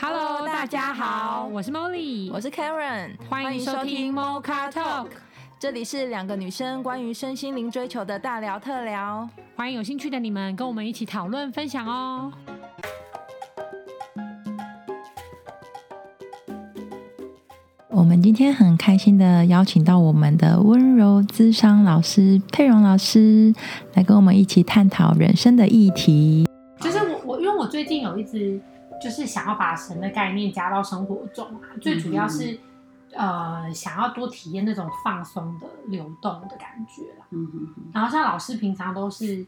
Hello，大家好，我是 Molly，我是 Karen，欢迎收听 Mocha Talk，这里是两个女生关于身心灵追求的大聊特聊，欢迎有兴趣的你们跟我们一起讨论分享哦。我们今天很开心的邀请到我们的温柔咨商老师佩蓉老师来跟我们一起探讨人生的议题。就是我我因为我最近有一直就是想要把神的概念加到生活中啊，最主要是、嗯、呃想要多体验那种放松的流动的感觉啦。嗯嗯。然后像老师平常都是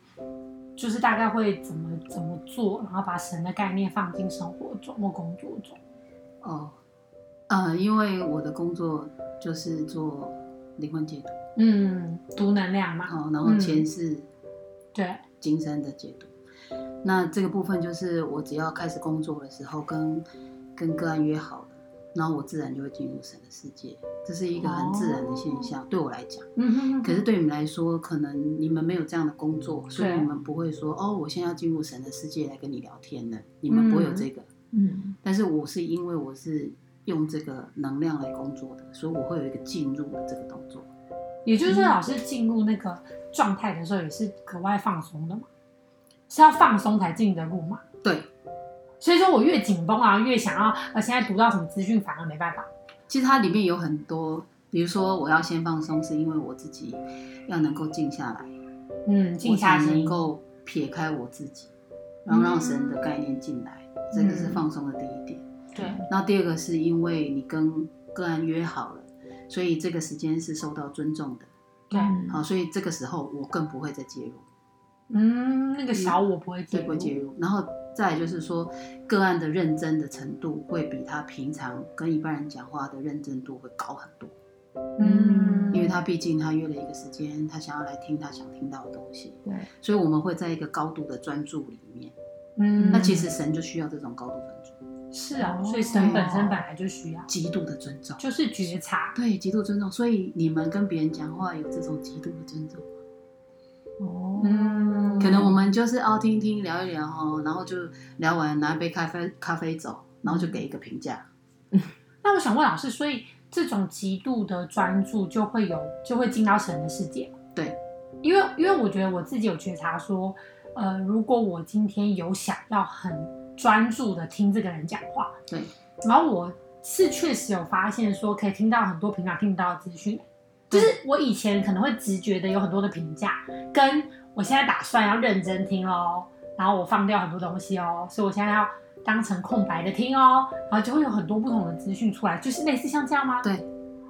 就是大概会怎么怎么做，然后把神的概念放进生活中或工作中。哦。呃，因为我的工作就是做灵魂解读，嗯，读能量嘛，哦，然后前世，对，今生的解读。嗯、那这个部分就是我只要开始工作的时候跟，跟跟个案约好了，然后我自然就会进入神的世界，这是一个很自然的现象，哦、对我来讲。嗯哼哼。可是对你们来说，可能你们没有这样的工作，所以你们不会说哦，我现在要进入神的世界来跟你聊天了，你们不会有这个。嗯。但是我是因为我是。用这个能量来工作的，所以我会有一个进入的这个动作。也就是说，老师进入那个状态的时候，也是格外放松的嘛？是要放松才进得入嘛？对。所以说我越紧绷啊，越想要，呃，现在读到什么资讯，反而没办法。其实它里面有很多，比如说我要先放松，是因为我自己要能够静下来，嗯，静下心，能够撇开我自己，然后让神的概念进来，嗯，这个是放松的第一点。对，那第二个是因为你跟个案约好了，所以这个时间是受到尊重的。对，好，所以这个时候我更不会再介入。嗯，那个小我不会介入。不会介入。然后再就是说，个案的认真的程度会比他平常跟一般人讲话的认真度会高很多。嗯，因为他毕竟他约了一个时间，他想要来听他想听到的东西。对，所以我们会在一个高度的专注里面。嗯，那其实神就需要这种高度专注。是啊，所以神本身本来就需要极度的尊重，就是觉察，对，极度尊重。所以你们跟别人讲话有这种极度的尊重哦，嗯，可能我们就是哦听一听聊一聊哦，然后就聊完拿一杯咖啡咖啡走，然后就给一个评价。嗯，那我想问老师，所以这种极度的专注就会有就会进到神的世界？对，因为因为我觉得我自己有觉察说，呃，如果我今天有想要很。专注的听这个人讲话，对。然后我是确实有发现说，可以听到很多平常听不到的资讯。就是我以前可能会直觉的有很多的评价，跟我现在打算要认真听哦，然后我放掉很多东西哦，所以我现在要当成空白的听哦，然后就会有很多不同的资讯出来，就是类似像这样吗？对。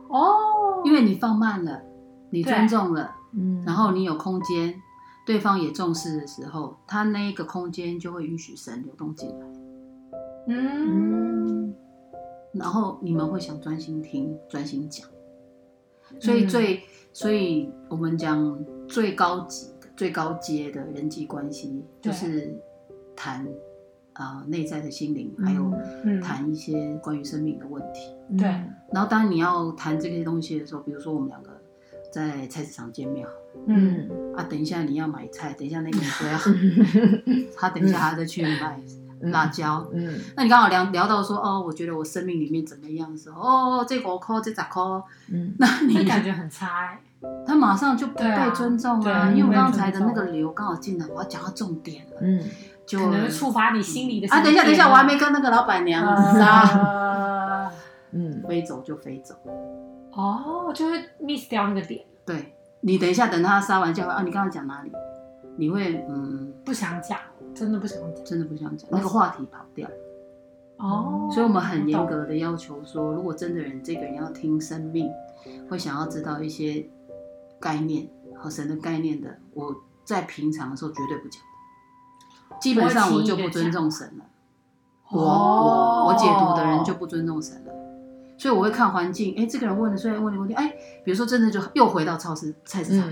哦，因为你放慢了，你尊重了，嗯，然后你有空间。对方也重视的时候，他那一个空间就会允许神流动进来。嗯，然后你们会想专心听、专心讲。所以最，嗯、所以我们讲最高级的、最高阶的人际关系，就是谈啊、呃、内在的心灵，还有谈一些关于生命的问题。对、嗯。然后，当你要谈这些东西的时候，比如说我们两个在菜市场见面。嗯。啊，等一下你要买菜，等一下那个人说要，他等一下还要再去买辣椒。嗯，那你刚好聊聊到说哦，我觉得我生命里面怎么样的时候，哦，这五块这十块，嗯，那你感觉很差欸，他马上就不被尊重啊，因为我刚才的那个流刚好进来，我要讲到重点了，嗯，就可能触发你心里的啊，等一下等一下，我还没跟那个老板娘啊，嗯，飞走就飞走，哦，就会 miss 掉那个点，对。你等一下，等他撒完娇啊！你刚刚讲哪里？你会嗯，不想讲，真的不想讲，真的不想讲，那个话题跑掉。哦，所以我们很严格的要求说，如果真的人这个人要听生命，会想要知道一些概念和神的概念的，我在平常的时候绝对不讲。基本上我就不尊重神了。我我我解读的人就不尊重神了。所以我会看环境，哎，这个人问的虽然问的问题，哎，比如说真的就又回到超市菜市场，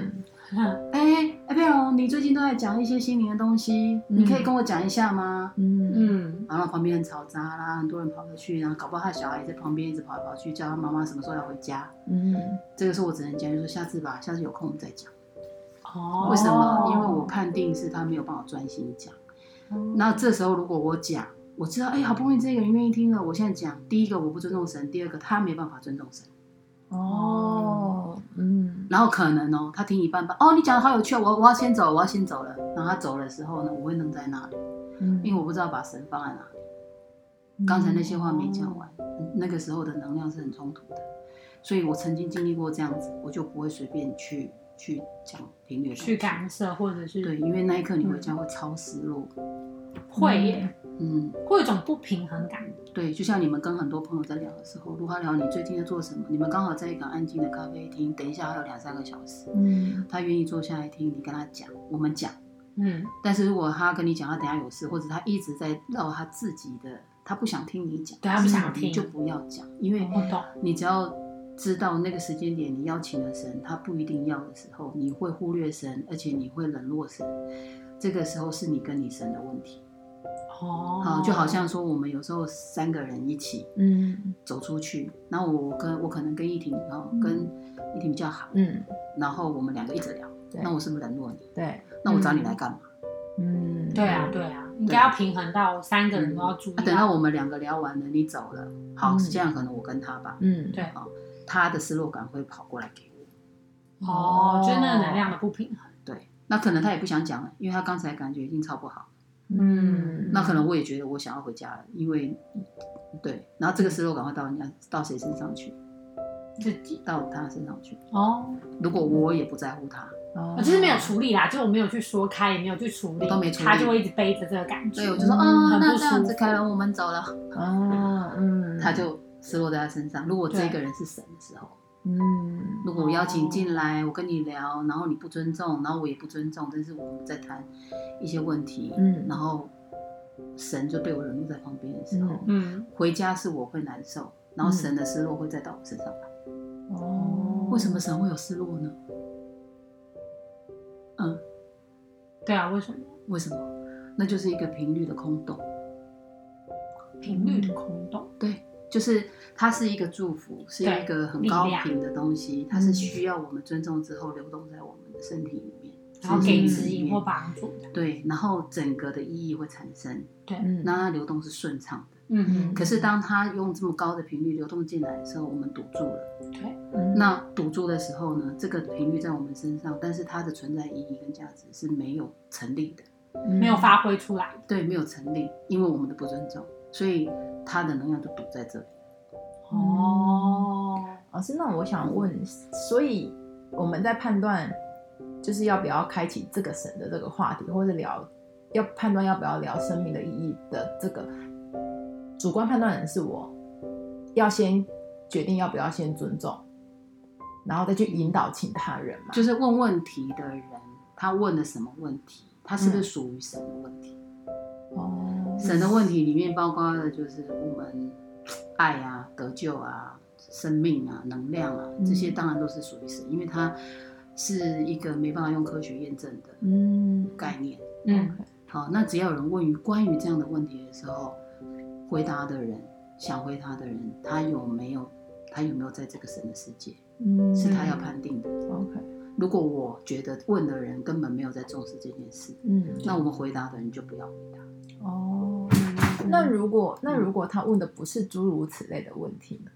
哎哎佩蓉，你最近都在讲一些心灵的东西，你可以跟我讲一下吗？嗯嗯，然后旁边很嘈杂啦，很多人跑过去，然后搞不好他小孩在旁边一直跑来跑去，叫他妈妈什么时候要回家。嗯，这个是我只能讲，就是说下次吧，下次有空我们再讲。哦，为什么？因为我判定是他没有办法专心讲。那这时候如果我讲，我知道，哎，好不容易这个人愿意听了，我现在讲，第一个我不尊重神，第二个他没办法尊重神。哦，嗯，然后可能哦，他听一半半，哦，你讲的好有趣，我我要先走，我要先走了。然后他走的时候呢，我会愣在那里，嗯，因为我不知道把神放在哪里。刚才那些话没讲完，嗯，那个时候的能量是很冲突的，所以我曾经经历过这样子，我就不会随便去去讲频率，去干涉或者是对，因为那一刻你回家会超失落，嗯，会耶。嗯，会有一种不平衡感。对，就像你们跟很多朋友在聊的时候，如果他聊你最近在做什么，你们刚好在一个安静的咖啡厅，等一下还有两三个小时，嗯，他愿意坐下来听你跟他讲，我们讲，嗯。但是如果他跟你讲，他等下有事，或者他一直在绕他自己的，他不想听你讲，对，他不想听，就不要讲，因为你只要知道那个时间点你邀请了神，他不一定要的时候，你会忽略神，而且你会冷落神，这个时候是你跟你神的问题。哦，好，就好像说我们有时候三个人一起，嗯，走出去，然后我跟我可能跟依婷，然后跟依婷比较好，嗯，然后我们两个一直聊，那我是不是冷落你？对，那我找你来干嘛？嗯，对啊，对啊，应该要平衡到三个人都要注意。等到我们两个聊完了，你走了，好，是这样，可能我跟他吧，嗯，对，他的失落感会跑过来给我，哦，就是那个能量的不平衡，对，那可能他也不想讲了，因为他刚才感觉已经超不好。嗯，那可能我也觉得我想要回家了，因为，对，然后这个失落赶快到人家到谁身上去？自己到他身上去。哦，如果我也不在乎他，哦，我就是没有处理啦，就我没有去说开，也没有去处理，都没处理，他就会一直背着这个感觉。对，我就说，嗯，那这样子，凯伦，我们走了。哦，嗯，他就失落在他身上。如果这个人是神的时候。嗯，如果我邀请进来，我跟你聊，然后你不尊重，然后我也不尊重，但是我们在谈一些问题，嗯，然后神就被我冷落在旁边的时候，嗯，回家是我会难受，然后神的失落会再到我身上来。哦，为什么神会有失落呢？嗯，对啊，为什么？为什么？那就是一个频率的空洞，频率的空洞，对。就是它是一个祝福，是一个很高频的东西，它是需要我们尊重之后流动在我们的身体里面，然后给指引或帮助。对，然后整个的意义会产生。对，那它流动是顺畅的。嗯嗯。可是当它用这么高的频率流动进来的时候，我们堵住了。对。那堵住的时候呢？这个频率在我们身上，但是它的存在意义跟价值是没有成立的，没有发挥出来。对，没有成立，因为我们的不尊重，所以。他的能量就堵在这里。哦，老师，那我想问，所以我们在判断，就是要不要开启这个神的这个话题，或者聊，要判断要不要聊生命的意义的这个主观判断人是我，要先决定要不要先尊重，然后再去引导其他人嘛？就是问问题的人，他问了什么问题？他是不是属于什么问题？神的问题里面包括的就是我们爱啊、得救啊、生命啊、能量啊，这些当然都是属于神，因为它是一个没办法用科学验证的概念。嗯，好，那只要有人问于关于这样的问题的时候，回答的人想回答的人，他有没有他有没有在这个神的世界？嗯，是他要判定的。OK，如果我觉得问的人根本没有在重视这件事，嗯，那我们回答的人就不要回答。哦，那如果那如果他问的不是诸如此类的问题呢？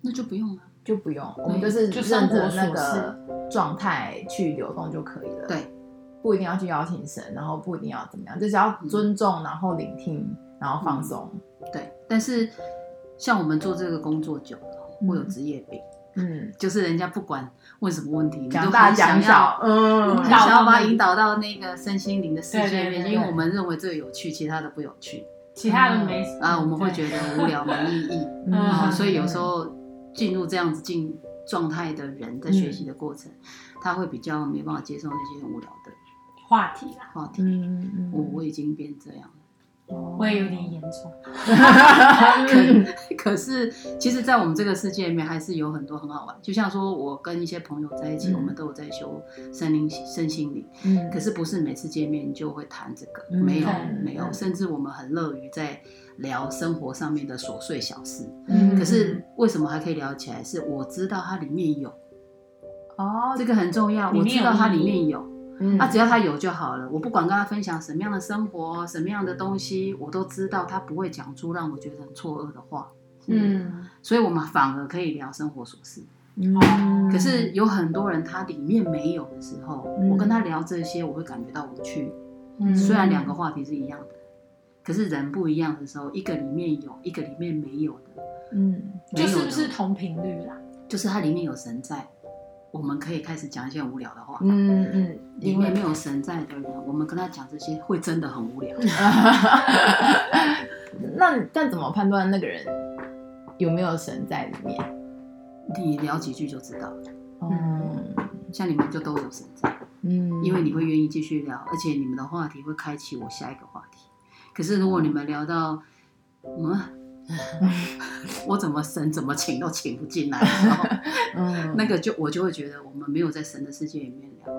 那就不用了，就不用，我们就是顺着那个状态去流动就可以了。对，不一定要去邀请神，然后不一定要怎么样，就是要尊重，然后聆听，然后放松。对，但是像我们做这个工作久了，会有职业病。嗯，就是人家不管问什么问题，你都很想要，嗯，很想要把他引导到那个身心灵的世界里面，因为我们认为这个有趣，其他的不有趣，其他的没啊，我们会觉得无聊没意义，嗯，所以有时候进入这样子进状态的人，在学习的过程，他会比较没办法接受那些很无聊的话题啦，话题，我我已经变这样了。我也有点严重，可 可是，其实，在我们这个世界里面，还是有很多很好玩。就像说，我跟一些朋友在一起，我们都有在修身灵、身心灵。嗯，可是不是每次见面就会谈这个，没有，没有。甚至我们很乐于在聊生活上面的琐碎小事。嗯，可是为什么还可以聊起来？是我知道它里面有，哦，这个很重要。我知道它里面有，嗯，那、啊、只要他有就好了。我不管跟他分享什么样的生活，什么样的东西，我都知道他不会讲出让我觉得很错愕的话。嗯，所以我们反而可以聊生活琐事。嗯，可是有很多人他里面没有的时候，嗯我跟他聊这些，我会感觉到无趣。嗯虽然两个话题是一样的，可是人不一样的时候，一个里面有，一个里面没有的，嗯，就是不是同频率啦？就是它里面有神在，我们可以开始讲一些无聊的话。嗯嗯，里面没有神在的人，我们跟他讲这些会真的很无聊。那但怎么判断那个人有没有神在里面？你聊几句就知道了。嗯像你们就都有神在，嗯，因为你会愿意继续聊，而且你们的话题会开启我下一个话题。可是如果你们聊到，嗯，我怎么神怎么请都请不进来的时候，嗯那个就我就会觉得我们没有在神的世界里面聊。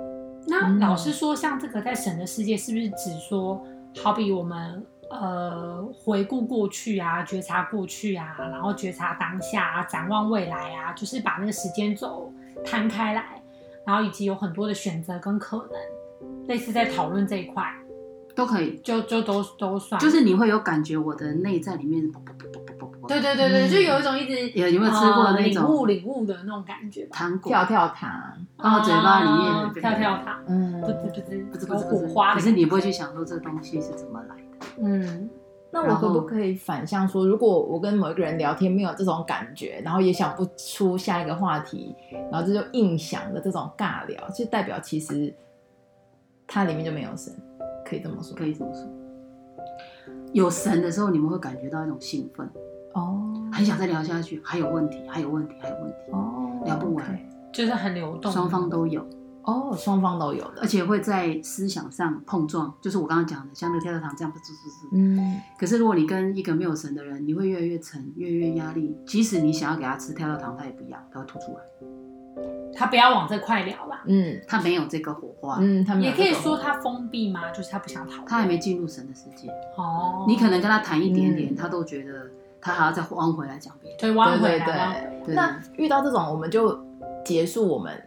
那老师说，像这个在神的世界，是不是指说，好比我们呃回顾过去啊，觉察过去啊，然后觉察当下啊，展望未来啊，就是把那个时间轴摊开来，然后以及有很多的选择跟可能，类似在讨论这一块，都可以，就就都都算，就是你会有感觉，我的内在里面。对对对对，嗯。就有一种一直有有没有吃过那种？呃领悟领悟的那种感觉吧？糖果。跳跳糖，然后嘴巴里面哦跳跳糖，嗯。不知不知有不是不是不是火花的感觉，可是你不会去想说这个东西是怎么来的。嗯。那我可不可以反向说，如果我跟某一个人聊天没有这种感觉，然后也想不出下一个话题，然后这就硬想的这种尬聊，就代表其实它里面就没有神，可以这么说？可以这么说。有神的时候，你们会感觉到一种兴奋，哦，很想再聊下去，还有问题，还有问题，还有问题，哦，聊不完就是很流动，双方都有，哦，双方都有的而，且会在思想上碰撞，就是我刚刚讲的，像那个跳跳糖这样，不滋滋滋。嗯可是如果你跟一个没有神的人，你会越来越沉，越来越压力。即使你想要给他吃跳跳糖，他也不要，他会吐出来，他不要往这块聊啦。嗯他没有这个火花，嗯，他们也可以说他封闭吗？就是他不想讨论。他还没进入神的世界。哦，你可能跟他谈一点点，嗯他都觉得他还要再弯回来讲别的。对弯回对对来弯回来。对那遇到这种，我们就结束我们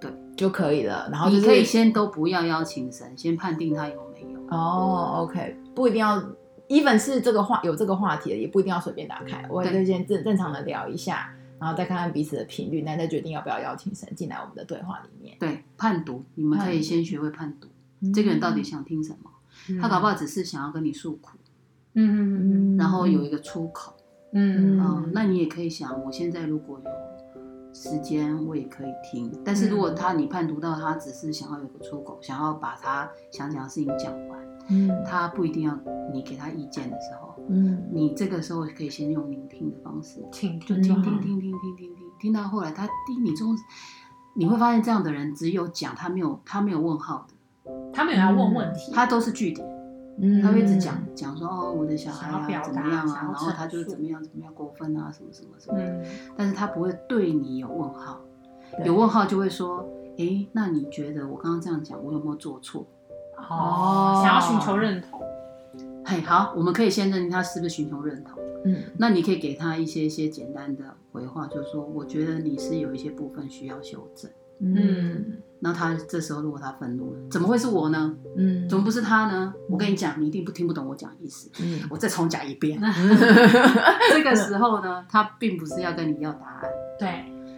对就可以了，然后就是你可以先都不要邀请神，先判定他有没有。哦，OK，不一定要，even 是这个话有这个话题的，也不一定要随便打开，我也可以先正正常的聊一下，然后再看看彼此的频率，那再决定要不要邀请神进来我们的对话里面。对，判读，你们可以先学会判读，这个人到底想听什么。嗯他搞不好只是想要跟你诉苦，嗯嗯嗯然后有一个出口。嗯嗯、嗯那你也可以想，我现在如果有时间，我也可以听。但是如果他你判读到他只是想要有个出口，想要把他想讲的事情讲完，嗯。他不一定要你给他意见的时候，嗯。你这个时候可以先用聆听的方式，听就听听听听听听听，听到后来他听你中，你会发现这样的人只有讲，他没有他没有问号的，他没有要问问题，他都是句点，嗯他会一直讲讲说哦我的小孩啊表怎么样啊，然后他就是怎么样怎么样过分啊什么什么什么的，嗯但是他不会对你有问号，有问号就会说，诶，那你觉得我刚刚这样讲，我有没有做错？哦，想要寻求认同，嘿，好，我们可以先认定他是不是寻求认同。嗯那你可以给他一些一些简单的回话，就是说，我觉得你是有一些部分需要修正。嗯那他这时候如果他愤怒了，怎么会是我呢？嗯怎么不是他呢？我跟你讲，你一定不听不懂我讲的意思。嗯我再重讲一遍。这个时候呢，他并不是要跟你要答案。对，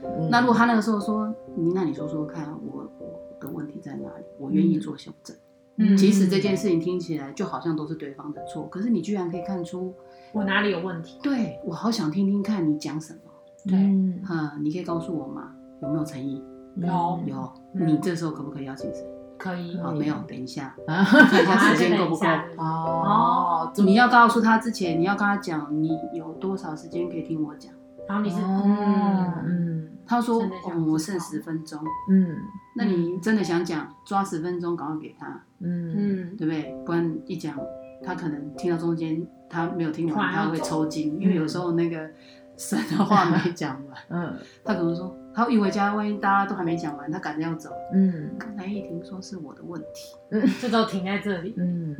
嗯那如果他那个时候说，你那你说说看，我我的问题在哪里？我愿意做修正。嗯即使这件事情听起来就好像都是对方的错，可是你居然可以看出，我哪里有问题？对我好想听听看你讲什么。对嗯哈，你可以告诉我吗？有没有诚意？有有。嗯。你这时候可不可以邀请谁？可以，好，嗯没有，等一下，啊。看一下时间够不够。哦，你要告诉他之前，你要跟他讲你有多少时间可以听我讲。然后你是嗯嗯。嗯。他说，真的想哦，我剩十分钟。嗯。那你真的想讲，抓十分钟，赶快给他，嗯。嗯。对不对？不然一讲，他可能听到中间，他没有听完，他会走抽筋，因为有时候那个神的话没讲完，嗯。他可能说，他一回家，万一大家都还没讲完，他赶着要走，嗯刚才一听说是我的问题，这都停在这里，嗯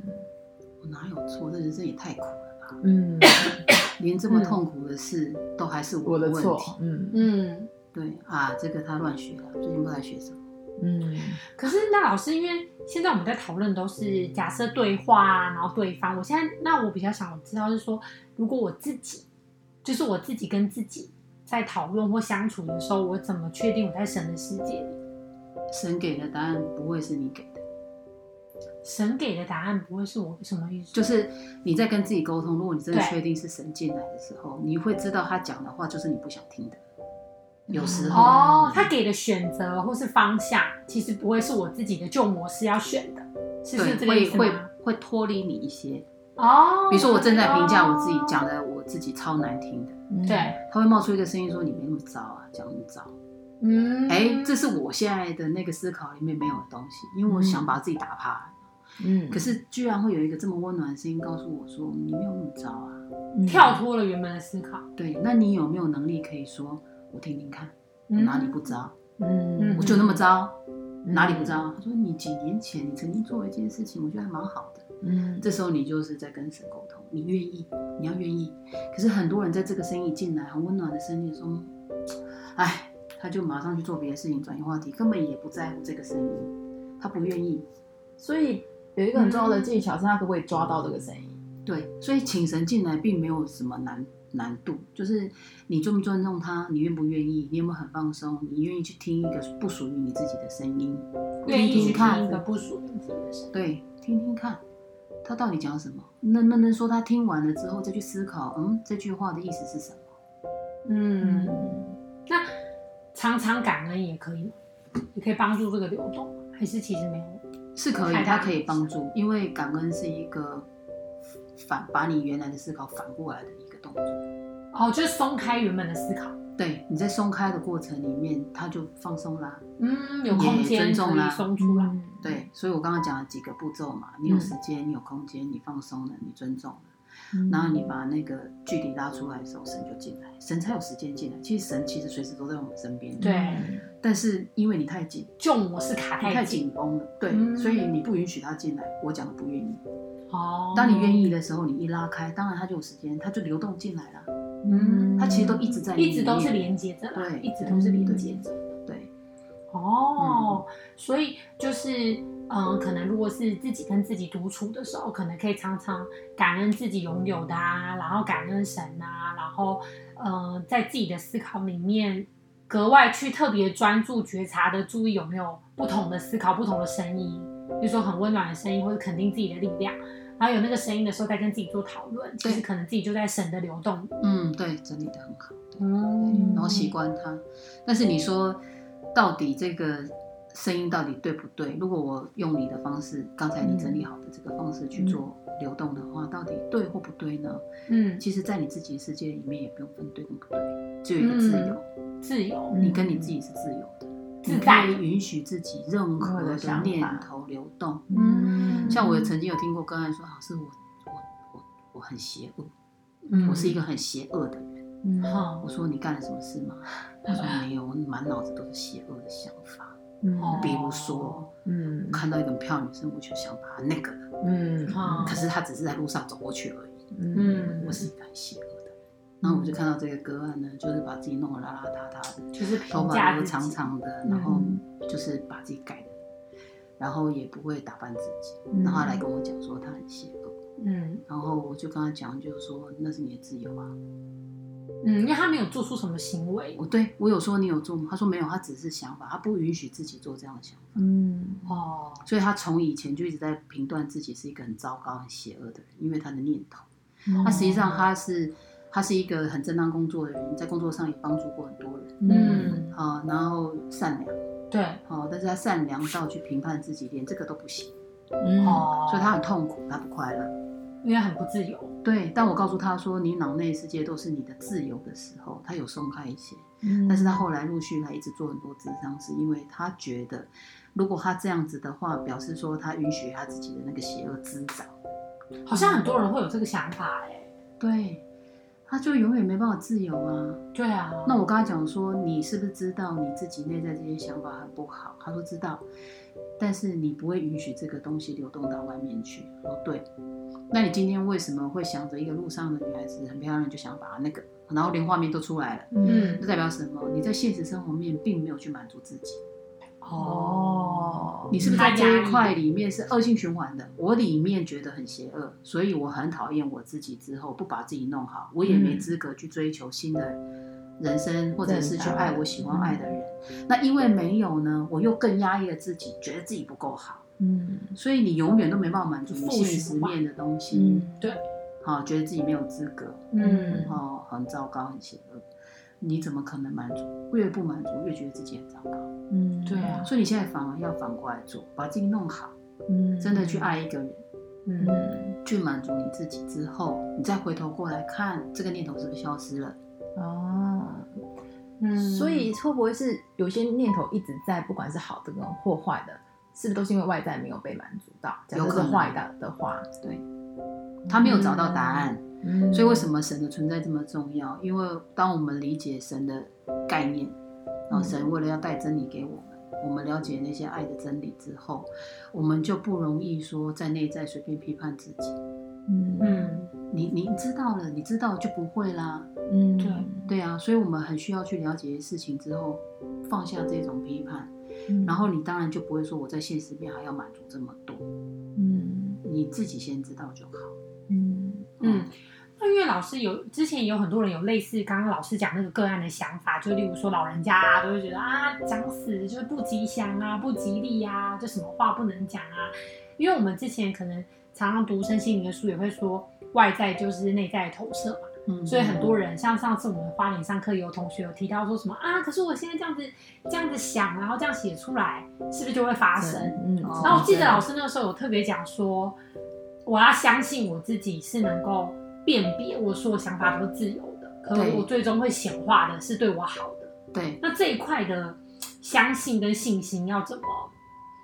我哪有错？这人生也太苦了吧！嗯，连这么痛苦的事都还是我的的问题。嗯嗯对啊，这个他乱学了，最近不知道在学什么。嗯，可是那老师，因为现在我们在讨论都是假设对话啊，然后对方，我现在那我比较想知道是说，如果我自己，就是我自己跟自己在讨论或相处的时候，我怎么确定我在神的世界里？神给的答案不会是你给的，神给的答案不会是我什么意思？就是你在跟自己沟通，如果你真的确定是神进来的时候，你会知道他讲的话就是你不想听的。有时候哦，他给的选择或是方向，其实不会是我自己的旧模式要选的，是不是这个意思？会会会脱离你一些哦。比如说我正在评价我自己，讲的我自己超难听的，对，他会冒出一个声音说：“你没那么糟啊，讲那么糟。”嗯，哎，这是我现在的那个思考里面没有的东西，因为我想把自己打趴。嗯，可是居然会有一个这么温暖的声音告诉我说：“你没有那么糟啊。”跳脱了原本的思考。对，那你有没有能力可以说？我听听看，我哪里不糟？嗯，我就那么糟，哪里不糟？他说，你几年前你曾经做了一件事情，我觉得还蛮好的。嗯，这时候你就是在跟神沟通，你愿意，你要愿意。可是很多人在这个生意进来很温暖的声音中，哎，他就马上去做别的事情，转移话题，根本也不在乎这个生意，他不愿意。所以有一个很重要的技巧是，他可不可以抓到这个生意？对，所以请神进来并没有什么难。难度就是你尊不尊重他，你愿不愿意，你有没有很放松，你愿意去听一个不属于你自己的声音，愿意去听一个不属于你自己的声音，对，听听看，他到底讲什么？那那能说他听完了之后再去思考，嗯，这句话的意思是什么？嗯，那常常感恩也可以，也可以帮助这个流动，还是其实没有？是可以，它可以帮助，因为感恩是一个反把你原来的思考反过来的一个动作。哦，就是松开原本的思考。对，你在松开的过程里面，它就放松啦。嗯，有空间尊重啦，松出来。嗯、对，所以我刚刚讲了几个步骤嘛，你有时间，嗯、你有空间，你放松了，你尊重了，嗯、然后你把那个距离拉出来的时候，神就进来，神才有时间进来。其实神其实随时都在我们身边。对。但是因为你太紧，旧模式卡太紧，太紧绷了。对，嗯、所以你不允许他进来。我讲的不愿意。哦。当你愿意的时候，你一拉开，当然他就有时间，他就流动进来了。嗯，它其实都一直在，一直都是连接着，对，一直都是连接着，对。哦，所以就是，嗯，可能如果是自己跟自己独处的时候，可能可以常常感恩自己拥有的啊，然后感恩神啊，然后，嗯，在自己的思考里面格外去特别专注觉察的注意有没有不同的思考、不同的声音，比如说很温暖的声音，或者肯定自己的力量。然后有那个声音的时候，再跟自己做讨论，其实可能自己就在神的流动。嗯，对，整理的很好。嗯，然后习惯它。但是你说，到底这个声音到底对不对？如果我用你的方式，刚才你整理好的这个方式去做流动的话，到底对或不对呢？嗯，其实，在你自己的世界里面，也不用分对跟不对，只有一个自由。自由，你跟你自己是自由的。你可以允许自己任何的念头流动。嗯，像我曾经有听过个案说：“老师，我我我我很邪恶，嗯、我是一个很邪恶的人。嗯”我说：“你干了什么事吗？”他说：“没有，我满脑子都是邪恶的想法。嗯，比如说，嗯，我看到一个漂亮女生，我就想把她那个了。嗯，可是她只是在路上走过去而已。嗯，我是一个很邪恶。然后我就看到这个个案呢，就是把自己弄得邋邋遢遢的，就是头发都长长的，然后就是把自己改的，然后也不会打扮自己，然后他来跟我讲说他很邪恶，嗯，然后我就跟他讲，就是说那是你的自由啊，嗯，因为他没有做出什么行为，我对我有说你有做吗？他说没有，他只是想法，他不允许自己做这样的想法，嗯，哦，所以他从以前就一直在评断自己是一个很糟糕、很邪恶的人，因为他的念头，他实际上他是。他是一个很正当工作的人，在工作上也帮助过很多人。嗯，好，然后善良，对，好，但是他善良到去评判自己，连这个都不行。哦，所以他很痛苦，他不快乐，因为很不自由。对，但我告诉他说，你脑内世界都是你的自由的时候，他有松开一些。嗯，但是他后来陆续来一直做很多智商，是因为他觉得，如果他这样子的话，表示说他允许他自己的那个邪恶滋长。好像很多人会有这个想法，哎，对。他就永远没办法自由啊！对啊，那我跟他讲说，你是不是知道你自己内在这些想法很不好？他说知道，但是你不会允许这个东西流动到外面去。我说对，那你今天为什么会想着一个路上的女孩子很漂亮，就想把她那个，然后连画面都出来了？嗯，这代表什么？你在现实生活面并没有去满足自己。哦，你是不是在这一块里面是恶性循环的？我里面觉得很邪恶，所以我很讨厌我自己，之后不把自己弄好，我也没资格去追求新的人生，或者是去爱我喜欢爱的人。那因为没有呢，我又更压抑了自己，觉得自己不够好。嗯，所以你永远都没办法满足你现实面的东西。嗯，对。好，觉得自己没有资格。嗯，哦，很糟糕，很邪恶。你怎么可能满足？越不满足，越觉得自己很糟糕。嗯，对啊。所以你现在反而要反过来做，把自己弄好。嗯，真的去爱一个人。嗯，去满足你自己之后，你再回头过来看这个念头是不是消失了？哦，嗯。所以会不会是有些念头一直在，不管是好的跟或坏的，是不是都是因为外在没有被满足到？有可能坏的的话，对，他没有找到答案。所以为什么神的存在这么重要？因为当我们理解神的概念，然后神为了要带真理给我们，我们了解那些爱的真理之后，我们就不容易说在内在随便批判自己。嗯嗯，你你知道了，你知道就不会啦。嗯，对对啊，所以我们很需要去了解事情之后，放下这种批判，然后你当然就不会说我在现实面还要满足这么多。嗯，你自己先知道就好。嗯嗯。那因为老师有之前有很多人有类似刚刚老师讲那个个案的想法，就例如说老人家啊，都会觉得啊讲死就是不吉祥啊，不吉利啊，就什么话不能讲啊。因为我们之前可能常常读身心灵的书，也会说外在就是内在的投射嘛。嗯，所以很多人像上次我们花莲上课有同学有提到说什么啊，可是我现在这样子这样子想，然后这样写出来，是不是就会发生？嗯，然后我记得老师那个时候有特别讲说，我要相信我自己是能够。辨别我所有想法都是自由的，可能我最终会显化的是对我好的。对，那这一块的相信跟信心要怎么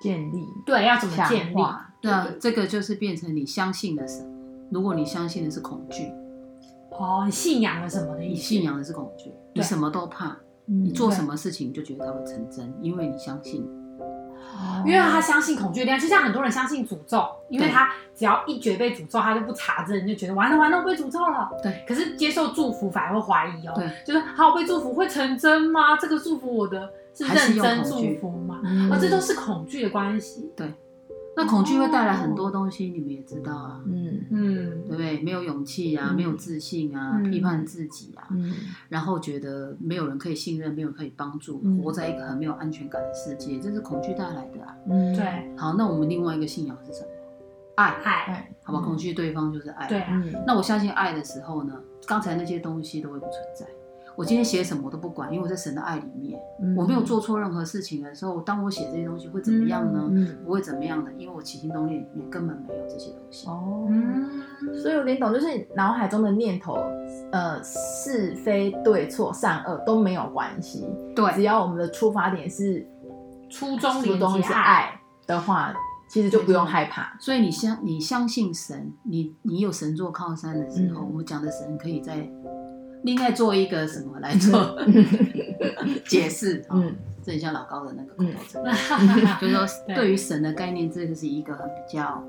建立？对，要怎么建立？对啊，这个就是变成你相信的什么？如果你相信的是恐惧，哦，你信仰了什么的意思？你信仰的是恐惧，你什么都怕，你做什么事情就觉得它会成真，因为你相信。因为他相信恐惧力量，就像很多人相信诅咒，因为他只要一觉被诅咒，他就不查证，就觉得完了完了，我被诅咒了。对，可是接受祝福反而会怀疑哦，就是好，我被祝福会成真吗？这个祝福我的是认真祝福吗？啊，这都是恐惧的关系。对。那恐惧会带来很多东西，你们也知道啊，嗯嗯，对不对？没有勇气啊，没有自信啊，批判自己啊，然后觉得没有人可以信任，没有人可以帮助，活在一个很没有安全感的世界，这是恐惧带来的啊。嗯，对。好，那我们另外一个信仰是什么？爱，爱，好吧，恐惧对方就是爱。对，那我相信爱的时候呢，刚才那些东西都会不存在。我今天写什么我都不管，因为我在神的爱里面，嗯、我没有做错任何事情的时候，当我写这些东西会怎么样呢？嗯嗯、不会怎么样的，因为我起心动念里面根本没有这些东西。哦，嗯、所以有点懂，就是脑海中的念头，呃，是非对错善恶都没有关系。对，只要我们的出发点是初衷，初衷是爱的话，其实就不用害怕。所以你相你相信神，你你有神做靠山的时候，嗯、我们讲的神可以在。另外做一个什么来做 解释？嗯，这很像老高的那个口头禅，就是说对于神的概念，这个是一个很比较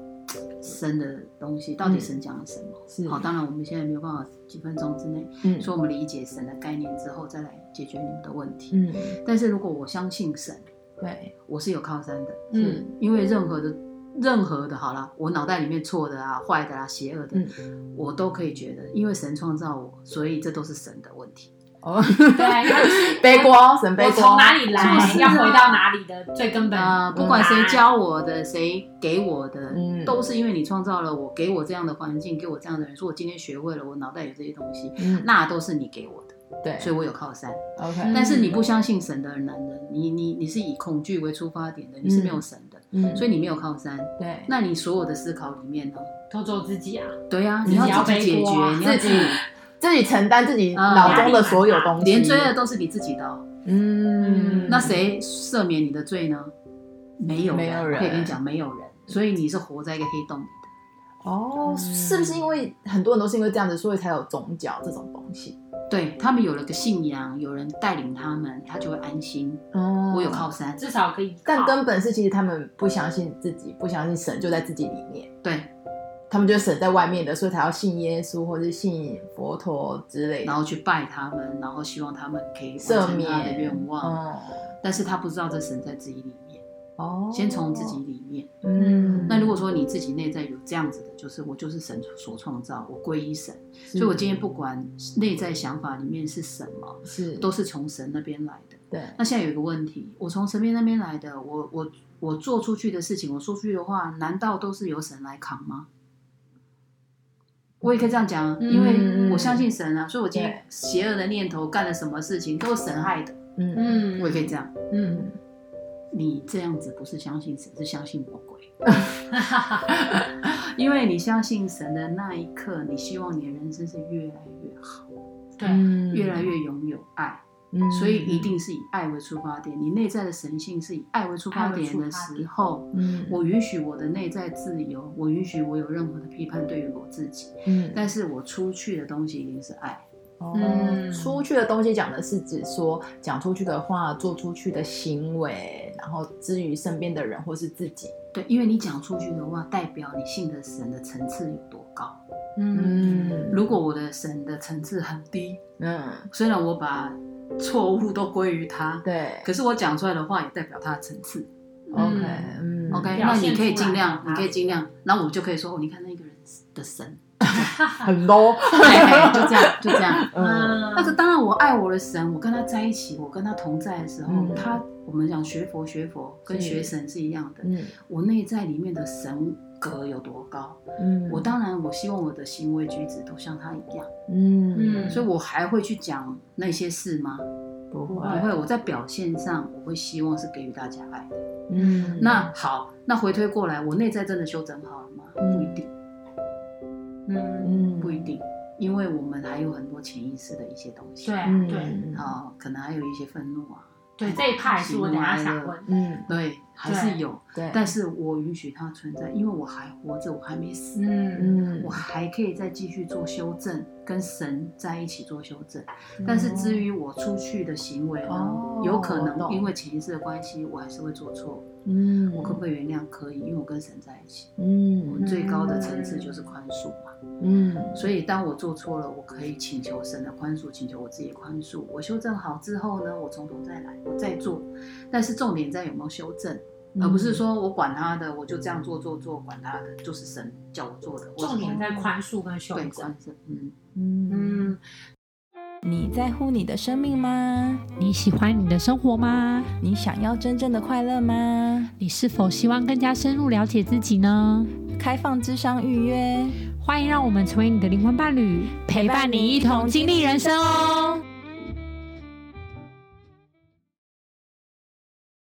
深的东西。到底神讲了什么？是好，当然我们现在没有办法几分钟之内，嗯，说我们理解神的概念之后再来解决你们的问题。嗯，但是如果我相信神，对，我是有靠山的，嗯，因为任何的。任何的好了，我脑袋里面错的啊、坏的啊、邪恶的，嗯、我都可以觉得，因为神创造我，所以这都是神的问题。哦，对，背锅，神背锅，从哪里来，要回到哪里的最根本？啊、呃？不管谁教我的，谁给我的，嗯、都是因为你创造了我，给我这样的环境，给我这样的人，说我今天学会了，我脑袋有这些东西，嗯、那都是你给我的。对，所以我有靠山。OK，但是你不相信神的男人，你你你是以恐惧为出发点的，你是没有神的，嗯，所以你没有靠山。对，那你所有的思考里面呢，都做自己啊？对啊，你要自己解决，你要自己自己承担自己脑中的所有东西，连罪恶都是你自己的。嗯，那谁赦免你的罪呢？没有，没有人可以跟你讲，没有人。所以你是活在一个黑洞里的。哦，是不是因为很多人都是因为这样子，所以才有宗教这种东西？对，他们有了个信仰，有人带领他们，他就会安心。哦，我有靠山，至少可以。但根本是其实他们不相信自己，不相信神就在自己里面。对，他们就神在外面的，所以才要信耶稣或者信佛陀之类的，然后去拜他们，然后希望他们可以赦免他的愿望。哦，但是他不知道这神在自己里面，哦，先从自己里面。嗯，那如果说你自己内在有这样子的，就是我就是神所创造，我归依神，所以我今天不管内在想法里面是什么，是。都是从神那边来的。对，那现在有一个问题，我从神边那边来的，我我我做出去的事情，我说出去的话，难道都是由神来扛吗？我也可以这样讲，嗯因为我相信神啊，所以我今天邪恶的念头干了什么事情，都是神害的。嗯。嗯，我也可以这样，嗯，你这样子不是相信神，是相信魔鬼。因为你相信神的那一刻，你希望你的人生是越来越好，对，嗯越来越拥有爱。嗯所以一定是以爱为出发点，你内在的神性是以爱为出发点的时候，嗯我允许我的内在自由，我允许我有任何的批判对于我自己，嗯但是我出去的东西一定是爱。哦。嗯。出去的东西讲的是指说讲出去的话，做出去的行为，然后至于身边的人或是自己，对，因为你讲出去的话，代表你信的神的层次有多高。嗯，如果我的神的层次很低，嗯，虽然我把错误都归于他，对。可是我讲出来的话也代表他的层次。，OK，嗯。OK，那你可以尽量，你可以尽量，然后我就可以说，哦，你看那个人的神，很 low，嘿就这样，就这样。嗯但是当然，我爱我的神，我跟他在一起，我跟他同在的时候，嗯他我们讲学佛学佛跟学神是一样的。嗯我内在里面的神格有多高，嗯，我当然我希望我的行为举止都像他一样，嗯嗯所以我还会去讲那些事吗？不会不会，我在表现上我会希望是给予大家爱的。嗯那好，那回推过来，我内在真的修整好了吗？嗯不一定，嗯，嗯不一定，因为我们还有很多潜意识的一些东西。对啊嗯对啊、可能还有一些愤怒啊，对，这一派是我等一下想问。嗯对，还是有，对，但是我允许它存在，因为我还活着，我还没死，嗯嗯我还可以再继续做修正，跟神在一起做修正。嗯但是至于我出去的行为呢，哦有可能因为潜意识的关系，我还是会做错。嗯我可不可以原谅？可以，因为我跟神在一起，我嗯最高的层次就是宽恕嘛。嗯所以当我做错了，我可以请求神的宽恕，请求我自己的宽恕。我修正好之后呢，我从头再来，我再做。但是重点在有没有修正，嗯而不是说我管他的，我就这样做做做，管他的，就是神叫我做的。重点在宽恕跟修对正。宽恕，嗯。嗯嗯，你在乎你的生命吗？你喜欢你的生活吗？你想要真正的快乐吗？你是否希望更加深入了解自己呢？开放智商预约，欢迎让我们成为你的灵魂伴侣，陪伴你一同经历人生哦。